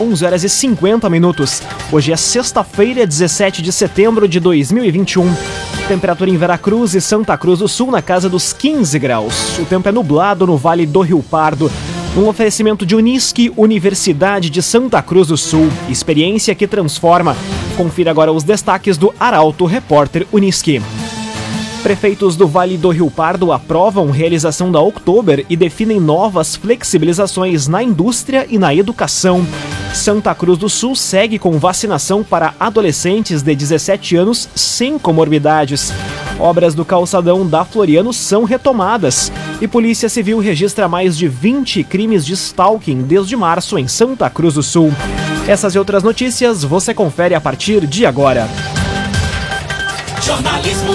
11 horas e 50 minutos. Hoje é sexta-feira, 17 de setembro de 2021. Temperatura em Veracruz e Santa Cruz do Sul na casa dos 15 graus. O tempo é nublado no Vale do Rio Pardo. Um oferecimento de Unisque, Universidade de Santa Cruz do Sul. Experiência que transforma. Confira agora os destaques do Arauto Repórter Unisque. Prefeitos do Vale do Rio Pardo aprovam realização da Oktober e definem novas flexibilizações na indústria e na educação. Santa Cruz do Sul segue com vacinação para adolescentes de 17 anos sem comorbidades. Obras do calçadão da Floriano são retomadas e Polícia Civil registra mais de 20 crimes de stalking desde março em Santa Cruz do Sul. Essas e outras notícias você confere a partir de agora. Jornalismo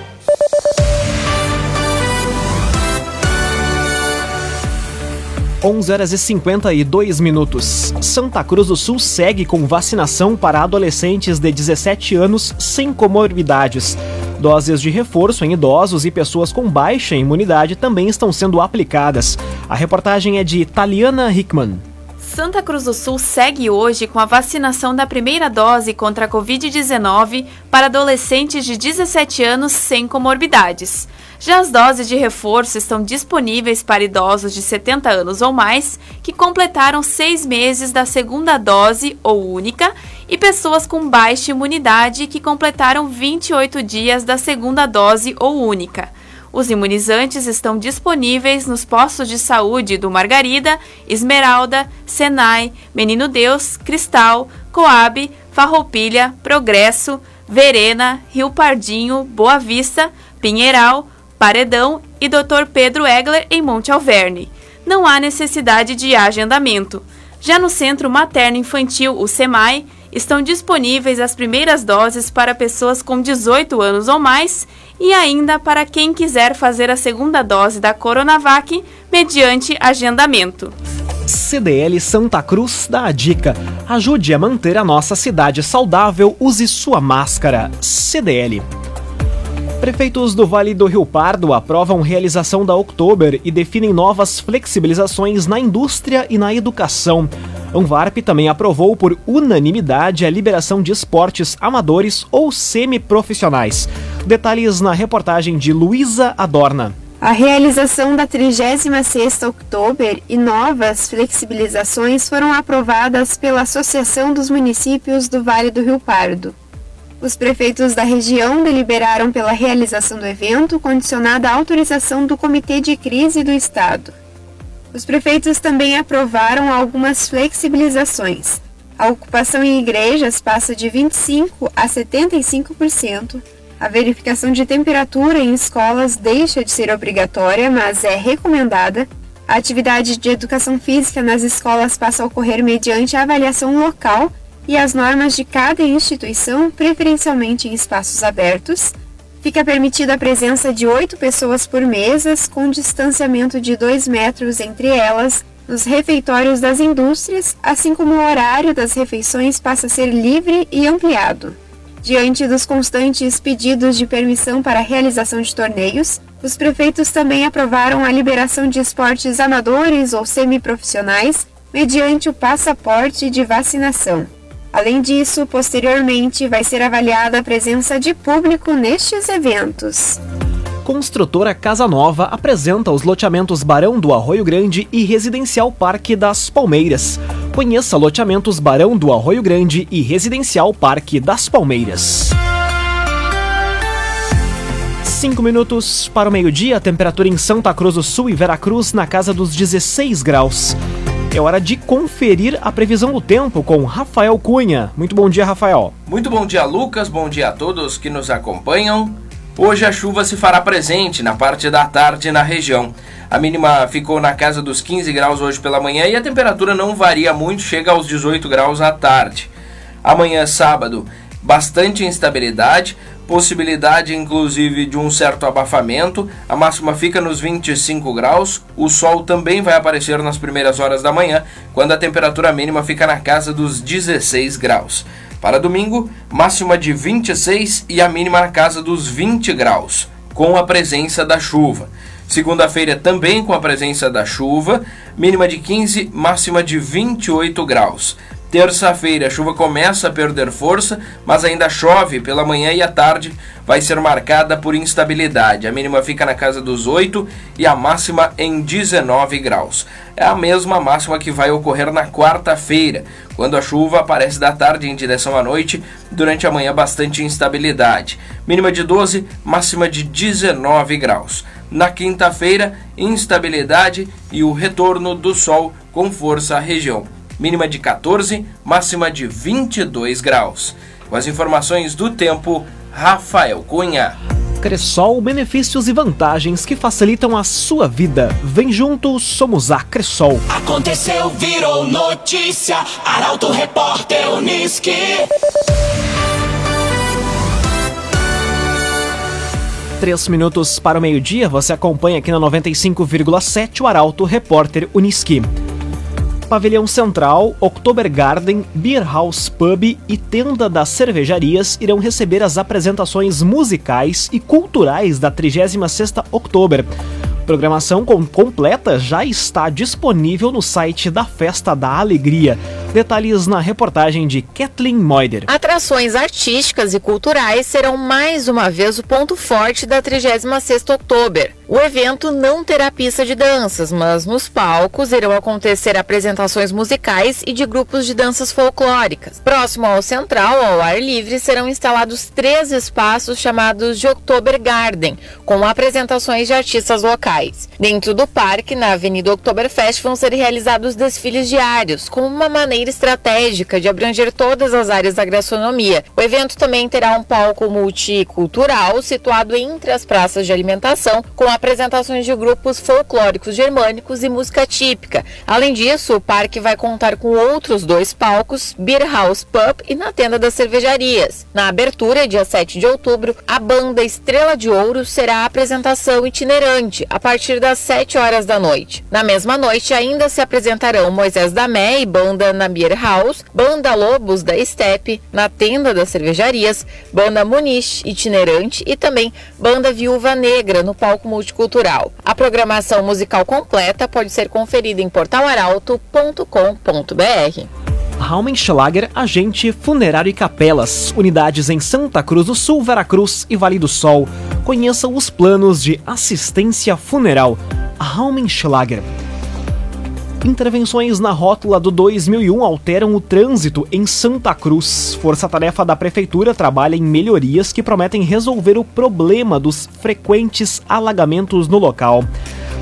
11 horas e 52 minutos. Santa Cruz do Sul segue com vacinação para adolescentes de 17 anos sem comorbidades. Doses de reforço em idosos e pessoas com baixa imunidade também estão sendo aplicadas. A reportagem é de Taliana Hickman. Santa Cruz do Sul segue hoje com a vacinação da primeira dose contra a Covid-19 para adolescentes de 17 anos sem comorbidades. Já as doses de reforço estão disponíveis para idosos de 70 anos ou mais que completaram seis meses da segunda dose ou única e pessoas com baixa imunidade que completaram 28 dias da segunda dose ou única. Os imunizantes estão disponíveis nos postos de saúde do Margarida, Esmeralda, Senai, Menino Deus, Cristal, Coab, Farroupilha, Progresso, Verena, Rio Pardinho, Boa Vista, Pinheiral, Paredão e Dr. Pedro Egler em Monte Alverne. Não há necessidade de agendamento. Já no Centro Materno Infantil, o SEMAI, estão disponíveis as primeiras doses para pessoas com 18 anos ou mais e ainda para quem quiser fazer a segunda dose da Coronavac mediante agendamento. CDL Santa Cruz dá a dica: ajude a manter a nossa cidade saudável, use sua máscara. CDL. Prefeitos do Vale do Rio Pardo aprovam realização da Oktober e definem novas flexibilizações na indústria e na educação. Anvarp também aprovou por unanimidade a liberação de esportes amadores ou semiprofissionais. Detalhes na reportagem de Luísa Adorna. A realização da 36ª Oktober e novas flexibilizações foram aprovadas pela Associação dos Municípios do Vale do Rio Pardo. Os prefeitos da região deliberaram pela realização do evento, condicionada à autorização do Comitê de Crise do Estado. Os prefeitos também aprovaram algumas flexibilizações. A ocupação em igrejas passa de 25% a 75%. A verificação de temperatura em escolas deixa de ser obrigatória, mas é recomendada. A atividade de educação física nas escolas passa a ocorrer mediante avaliação local e as normas de cada instituição, preferencialmente em espaços abertos. Fica permitida a presença de oito pessoas por mesas, com distanciamento de dois metros entre elas, nos refeitórios das indústrias, assim como o horário das refeições passa a ser livre e ampliado. Diante dos constantes pedidos de permissão para a realização de torneios, os prefeitos também aprovaram a liberação de esportes amadores ou semiprofissionais mediante o passaporte de vacinação. Além disso, posteriormente vai ser avaliada a presença de público nestes eventos. Construtora Casa Nova apresenta os loteamentos Barão do Arroio Grande e Residencial Parque das Palmeiras. Conheça loteamentos Barão do Arroio Grande e Residencial Parque das Palmeiras. Cinco minutos para o meio-dia, temperatura em Santa Cruz do Sul e Veracruz na casa dos 16 graus. É hora de conferir a previsão do tempo com Rafael Cunha. Muito bom dia, Rafael. Muito bom dia, Lucas. Bom dia a todos que nos acompanham. Hoje a chuva se fará presente na parte da tarde na região. A mínima ficou na casa dos 15 graus hoje pela manhã e a temperatura não varia muito, chega aos 18 graus à tarde. Amanhã, sábado, bastante instabilidade, possibilidade inclusive de um certo abafamento. A máxima fica nos 25 graus. O sol também vai aparecer nas primeiras horas da manhã, quando a temperatura mínima fica na casa dos 16 graus. Para domingo, máxima de 26 e a mínima na casa dos 20 graus, com a presença da chuva. Segunda-feira também com a presença da chuva, mínima de 15, máxima de 28 graus. Terça-feira, a chuva começa a perder força, mas ainda chove pela manhã e à tarde. Vai ser marcada por instabilidade. A mínima fica na casa dos 8 e a máxima em 19 graus. É a mesma máxima que vai ocorrer na quarta-feira, quando a chuva aparece da tarde em direção à noite. Durante a manhã, bastante instabilidade. Mínima de 12, máxima de 19 graus. Na quinta-feira, instabilidade e o retorno do sol com força à região mínima de 14, máxima de 22 graus. Com as informações do tempo, Rafael Cunha. Cressol, benefícios e vantagens que facilitam a sua vida. Vem junto, somos a Cressol. Aconteceu, virou notícia. Arauto Repórter Uniski. Três minutos para o meio-dia, você acompanha aqui na 95,7 o Arauto Repórter Uniski. Pavilhão Central, October Garden, Beer House Pub e Tenda das Cervejarias irão receber as apresentações musicais e culturais da 36ª October. Programação completa já está disponível no site da Festa da Alegria. Detalhes na reportagem de Kathleen Moider. Atrações artísticas e culturais serão mais uma vez o ponto forte da 36ª Outubro. O evento não terá pista de danças, mas nos palcos irão acontecer apresentações musicais e de grupos de danças folclóricas. Próximo ao central, ao ar livre, serão instalados três espaços chamados de Oktober Garden, com apresentações de artistas locais. Dentro do parque, na Avenida Oktoberfest, vão ser realizados desfiles diários, como uma maneira estratégica de abranger todas as áreas da gastronomia. O evento também terá um palco multicultural situado entre as praças de alimentação, com a apresentações de grupos folclóricos germânicos e música típica. Além disso, o parque vai contar com outros dois palcos, Beer House Pub e na tenda das cervejarias. Na abertura, dia 7 de outubro, a banda Estrela de Ouro será a apresentação itinerante a partir das 7 horas da noite. Na mesma noite, ainda se apresentarão Moisés Damé e banda na Beer House, banda Lobos da Steppe na tenda das cervejarias, banda Muniz itinerante e também banda Viúva Negra no palco multi multicultural. A programação musical completa pode ser conferida em portalaralto.com.br. Raumenschlager, agente funerário e capelas, unidades em Santa Cruz do Sul, Veracruz e Vale do Sol. Conheça os planos de assistência funeral. Raumenschlager. Intervenções na rótula do 2001 alteram o trânsito em Santa Cruz. Força-tarefa da Prefeitura trabalha em melhorias que prometem resolver o problema dos frequentes alagamentos no local.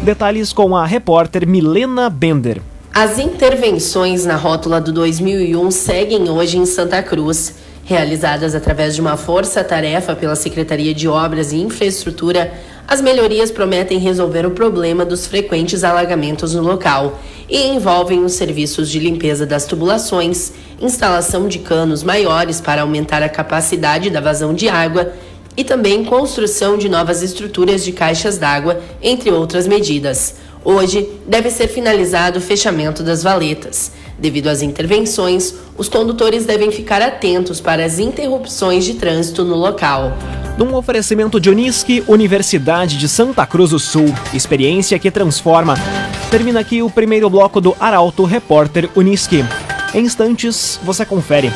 Detalhes com a repórter Milena Bender. As intervenções na rótula do 2001 seguem hoje em Santa Cruz. Realizadas através de uma força-tarefa pela Secretaria de Obras e Infraestrutura, as melhorias prometem resolver o problema dos frequentes alagamentos no local e envolvem os serviços de limpeza das tubulações, instalação de canos maiores para aumentar a capacidade da vazão de água e também construção de novas estruturas de caixas d'água, entre outras medidas. Hoje deve ser finalizado o fechamento das valetas. Devido às intervenções, os condutores devem ficar atentos para as interrupções de trânsito no local. Num oferecimento de Unisque, Universidade de Santa Cruz do Sul. Experiência que transforma. Termina aqui o primeiro bloco do Arauto Repórter Unisque. Em instantes, você confere.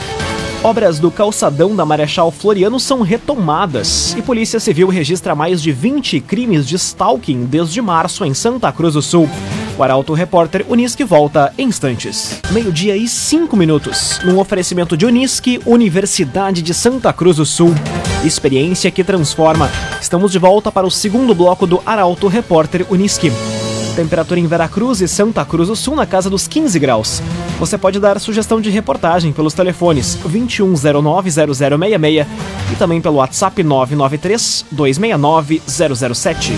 Obras do calçadão da Marechal Floriano são retomadas e Polícia Civil registra mais de 20 crimes de stalking desde março em Santa Cruz do Sul. O Arauto Repórter Unisque volta em instantes. Meio-dia e cinco minutos. Num oferecimento de Unisque, Universidade de Santa Cruz do Sul. Experiência que transforma. Estamos de volta para o segundo bloco do Arauto Repórter Unisque. Temperatura em Veracruz e Santa Cruz do Sul na casa dos 15 graus. Você pode dar sugestão de reportagem pelos telefones 2109-0066 e também pelo WhatsApp 993-269-007.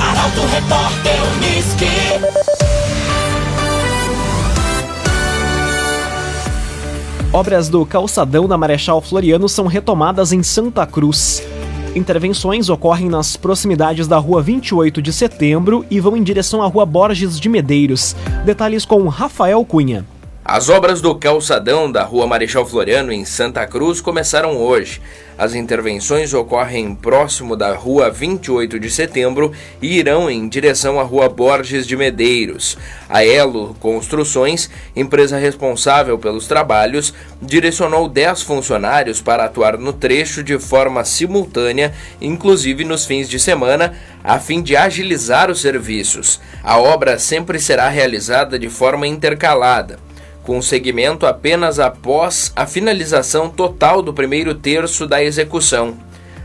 Arauto Repórter Uniski. Obras do calçadão da Marechal Floriano são retomadas em Santa Cruz. Intervenções ocorrem nas proximidades da Rua 28 de Setembro e vão em direção à Rua Borges de Medeiros. Detalhes com Rafael Cunha. As obras do calçadão da Rua Marechal Floriano em Santa Cruz começaram hoje. As intervenções ocorrem próximo da Rua 28 de Setembro e irão em direção à Rua Borges de Medeiros. A Elo Construções, empresa responsável pelos trabalhos, direcionou 10 funcionários para atuar no trecho de forma simultânea, inclusive nos fins de semana, a fim de agilizar os serviços. A obra sempre será realizada de forma intercalada com segmento apenas após a finalização total do primeiro terço da execução.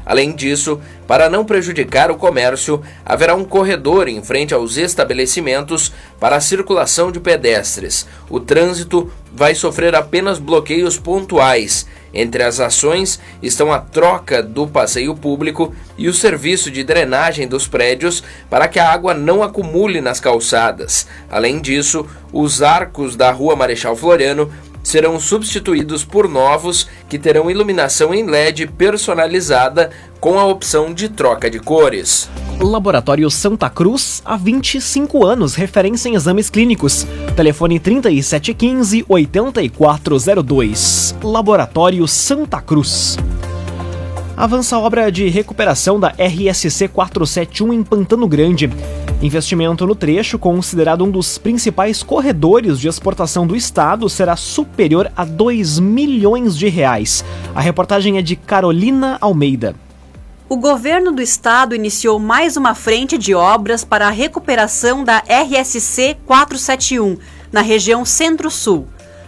Além disso, para não prejudicar o comércio, haverá um corredor em frente aos estabelecimentos para a circulação de pedestres. O trânsito vai sofrer apenas bloqueios pontuais. Entre as ações estão a troca do passeio público e o serviço de drenagem dos prédios para que a água não acumule nas calçadas. Além disso, os arcos da Rua Marechal Floriano serão substituídos por novos que terão iluminação em LED personalizada com a opção de troca de cores. Laboratório Santa Cruz, há 25 anos, referência em exames clínicos. Telefone 3715-8402. Laboratório Santa Cruz. Avança a obra de recuperação da RSC 471 em Pantano Grande. Investimento no trecho, considerado um dos principais corredores de exportação do estado, será superior a 2 milhões de reais. A reportagem é de Carolina Almeida. O governo do estado iniciou mais uma frente de obras para a recuperação da RSC 471 na região Centro-Sul.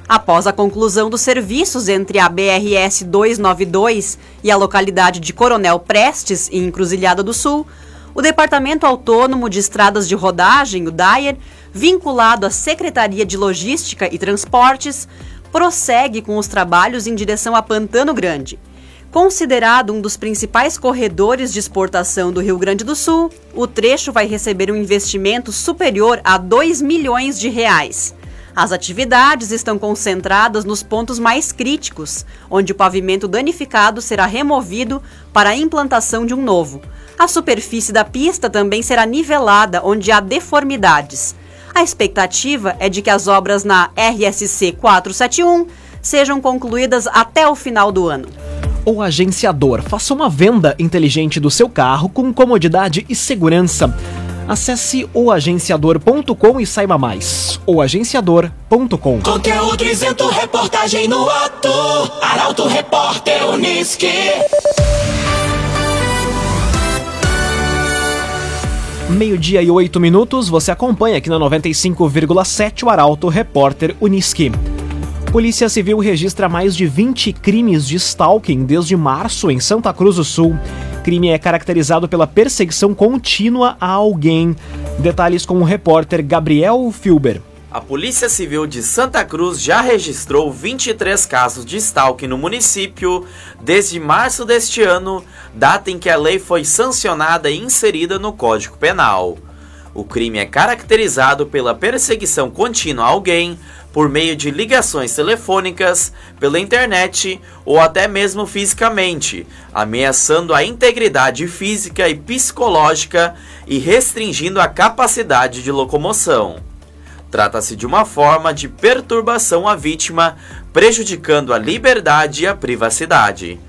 Após a conclusão dos serviços entre a BRS 292 e a localidade de Coronel Prestes, em Encruzilhada do Sul, o Departamento Autônomo de Estradas de Rodagem, o DAIR, vinculado à Secretaria de Logística e Transportes, prossegue com os trabalhos em direção a Pantano Grande. Considerado um dos principais corredores de exportação do Rio Grande do Sul, o trecho vai receber um investimento superior a 2 milhões de reais. As atividades estão concentradas nos pontos mais críticos, onde o pavimento danificado será removido para a implantação de um novo. A superfície da pista também será nivelada onde há deformidades. A expectativa é de que as obras na RSC 471 sejam concluídas até o final do ano. O agenciador faça uma venda inteligente do seu carro com comodidade e segurança. Acesse oagenciador.com e saiba mais. oagenciador.com Conteúdo isento, reportagem no ato. Arauto Repórter Uniski. Meio-dia e oito minutos, você acompanha aqui na 95,7 o Arauto Repórter Uniski. Polícia Civil registra mais de 20 crimes de stalking desde março em Santa Cruz do Sul. Crime é caracterizado pela perseguição contínua a alguém. Detalhes com o repórter Gabriel Filber. A Polícia Civil de Santa Cruz já registrou 23 casos de stalking no município desde março deste ano, data em que a lei foi sancionada e inserida no Código Penal. O crime é caracterizado pela perseguição contínua a alguém por meio de ligações telefônicas, pela internet ou até mesmo fisicamente, ameaçando a integridade física e psicológica e restringindo a capacidade de locomoção. Trata-se de uma forma de perturbação à vítima, prejudicando a liberdade e a privacidade.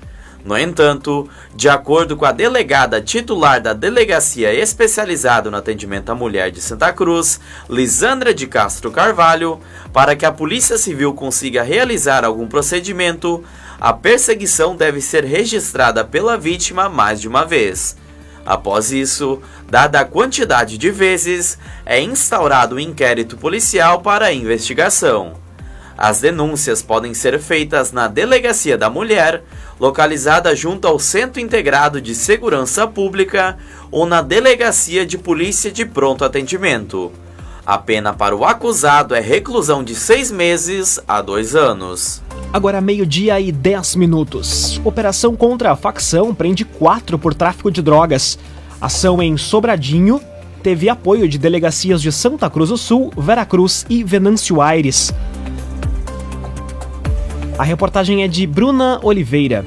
No entanto, de acordo com a delegada titular da Delegacia Especializada no Atendimento à Mulher de Santa Cruz, Lisandra de Castro Carvalho, para que a Polícia Civil consiga realizar algum procedimento, a perseguição deve ser registrada pela vítima mais de uma vez. Após isso, dada a quantidade de vezes, é instaurado um inquérito policial para a investigação. As denúncias podem ser feitas na Delegacia da Mulher, localizada junto ao Centro Integrado de Segurança Pública ou na Delegacia de Polícia de Pronto Atendimento. A pena para o acusado é reclusão de seis meses a dois anos. Agora meio-dia e 10 minutos. Operação contra a facção prende quatro por tráfico de drogas. Ação em Sobradinho teve apoio de delegacias de Santa Cruz do Sul, Veracruz e Venâncio Aires. A reportagem é de Bruna Oliveira.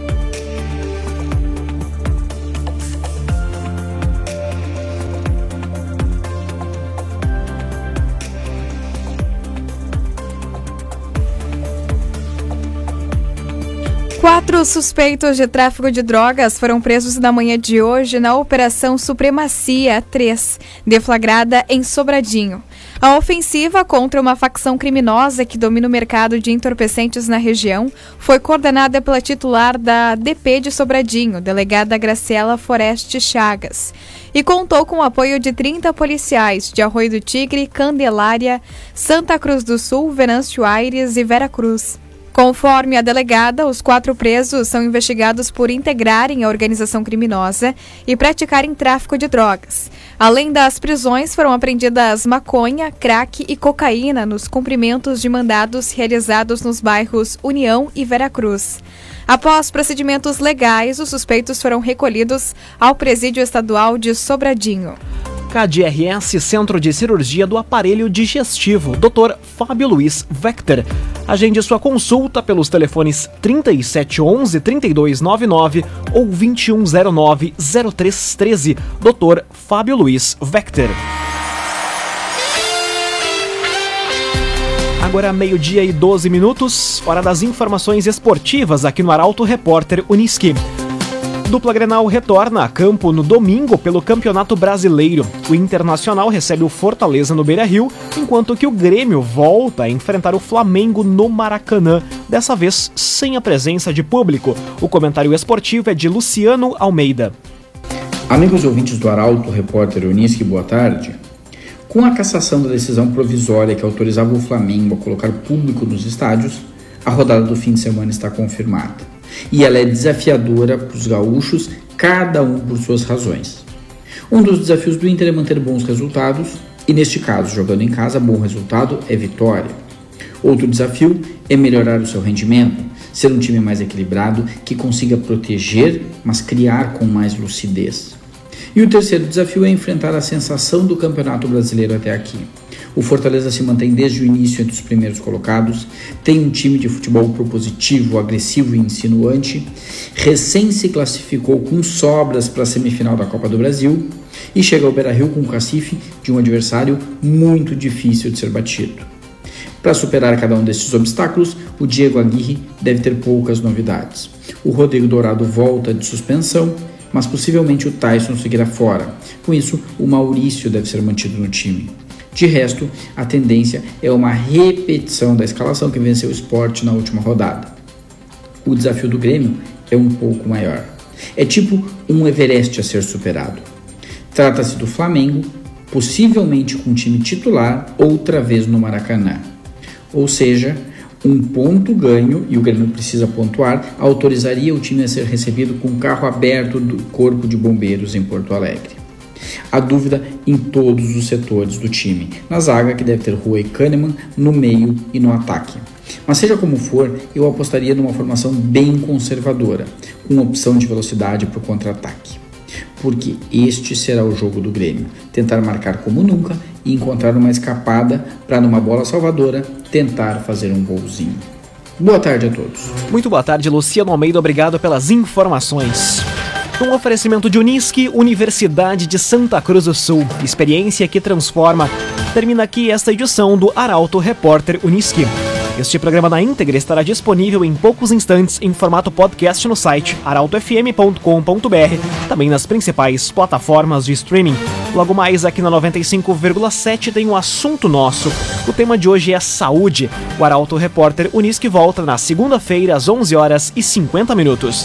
Quatro suspeitos de tráfico de drogas foram presos na manhã de hoje na Operação Supremacia 3, deflagrada em Sobradinho. A ofensiva contra uma facção criminosa que domina o mercado de entorpecentes na região foi coordenada pela titular da DP de Sobradinho, delegada Graciela Foreste Chagas, e contou com o apoio de 30 policiais de Arroio do Tigre, Candelária, Santa Cruz do Sul, Venâncio Aires e Vera Cruz. Conforme a delegada, os quatro presos são investigados por integrarem a organização criminosa e praticarem tráfico de drogas. Além das prisões, foram apreendidas maconha, crack e cocaína nos cumprimentos de mandados realizados nos bairros União e Veracruz. Após procedimentos legais, os suspeitos foram recolhidos ao Presídio Estadual de Sobradinho. KDRS Centro de Cirurgia do Aparelho Digestivo, Dr. Fábio Luiz Vector. Agende sua consulta pelos telefones 3711 3299 ou 2109 0313. Dr. Fábio Luiz Vector. Agora meio-dia e 12 minutos, hora das informações esportivas aqui no Arauto Repórter Uniski. Dupla Grenal retorna a campo no domingo pelo Campeonato Brasileiro. O Internacional recebe o Fortaleza no Beira-Rio, enquanto que o Grêmio volta a enfrentar o Flamengo no Maracanã, dessa vez sem a presença de público. O comentário esportivo é de Luciano Almeida. Amigos ouvintes do Arauto, repórter Unisque, boa tarde. Com a cassação da decisão provisória que autorizava o Flamengo a colocar público nos estádios, a rodada do fim de semana está confirmada e ela é desafiadora para os gaúchos, cada um por suas razões. Um dos desafios do Inter é manter bons resultados, e neste caso, jogando em casa, bom resultado é vitória. Outro desafio é melhorar o seu rendimento, ser um time mais equilibrado que consiga proteger, mas criar com mais lucidez. E o terceiro desafio é enfrentar a sensação do Campeonato Brasileiro até aqui. O Fortaleza se mantém desde o início entre os primeiros colocados, tem um time de futebol propositivo, agressivo e insinuante, recém se classificou com sobras para a semifinal da Copa do Brasil e chega ao Beira-Rio com o cacife de um adversário muito difícil de ser batido. Para superar cada um desses obstáculos, o Diego Aguirre deve ter poucas novidades. O Rodrigo Dourado volta de suspensão, mas possivelmente o Tyson seguirá fora. Com isso, o Maurício deve ser mantido no time. De resto, a tendência é uma repetição da escalação que venceu o esporte na última rodada. O desafio do Grêmio é um pouco maior. É tipo um Everest a ser superado. Trata-se do Flamengo, possivelmente com time titular outra vez no Maracanã. Ou seja, um ponto ganho, e o Grêmio precisa pontuar, autorizaria o time a ser recebido com carro aberto do Corpo de Bombeiros em Porto Alegre. Há dúvida em todos os setores do time. Na zaga, que deve ter Rua e Kahneman, no meio e no ataque. Mas seja como for, eu apostaria numa formação bem conservadora, com opção de velocidade para o contra-ataque. Porque este será o jogo do Grêmio: tentar marcar como nunca e encontrar uma escapada para, numa bola salvadora, tentar fazer um golzinho. Boa tarde a todos. Muito boa tarde, Luciano Almeida. Obrigado pelas informações. Um oferecimento de Unisque, Universidade de Santa Cruz do Sul. Experiência que transforma. Termina aqui esta edição do Arauto Repórter Unisque. Este programa na íntegra estará disponível em poucos instantes em formato podcast no site arautofm.com.br, também nas principais plataformas de streaming. Logo mais aqui na 95,7 tem um assunto nosso. O tema de hoje é saúde. O Arauto Repórter Unisque volta na segunda-feira às 11 horas e 50 minutos.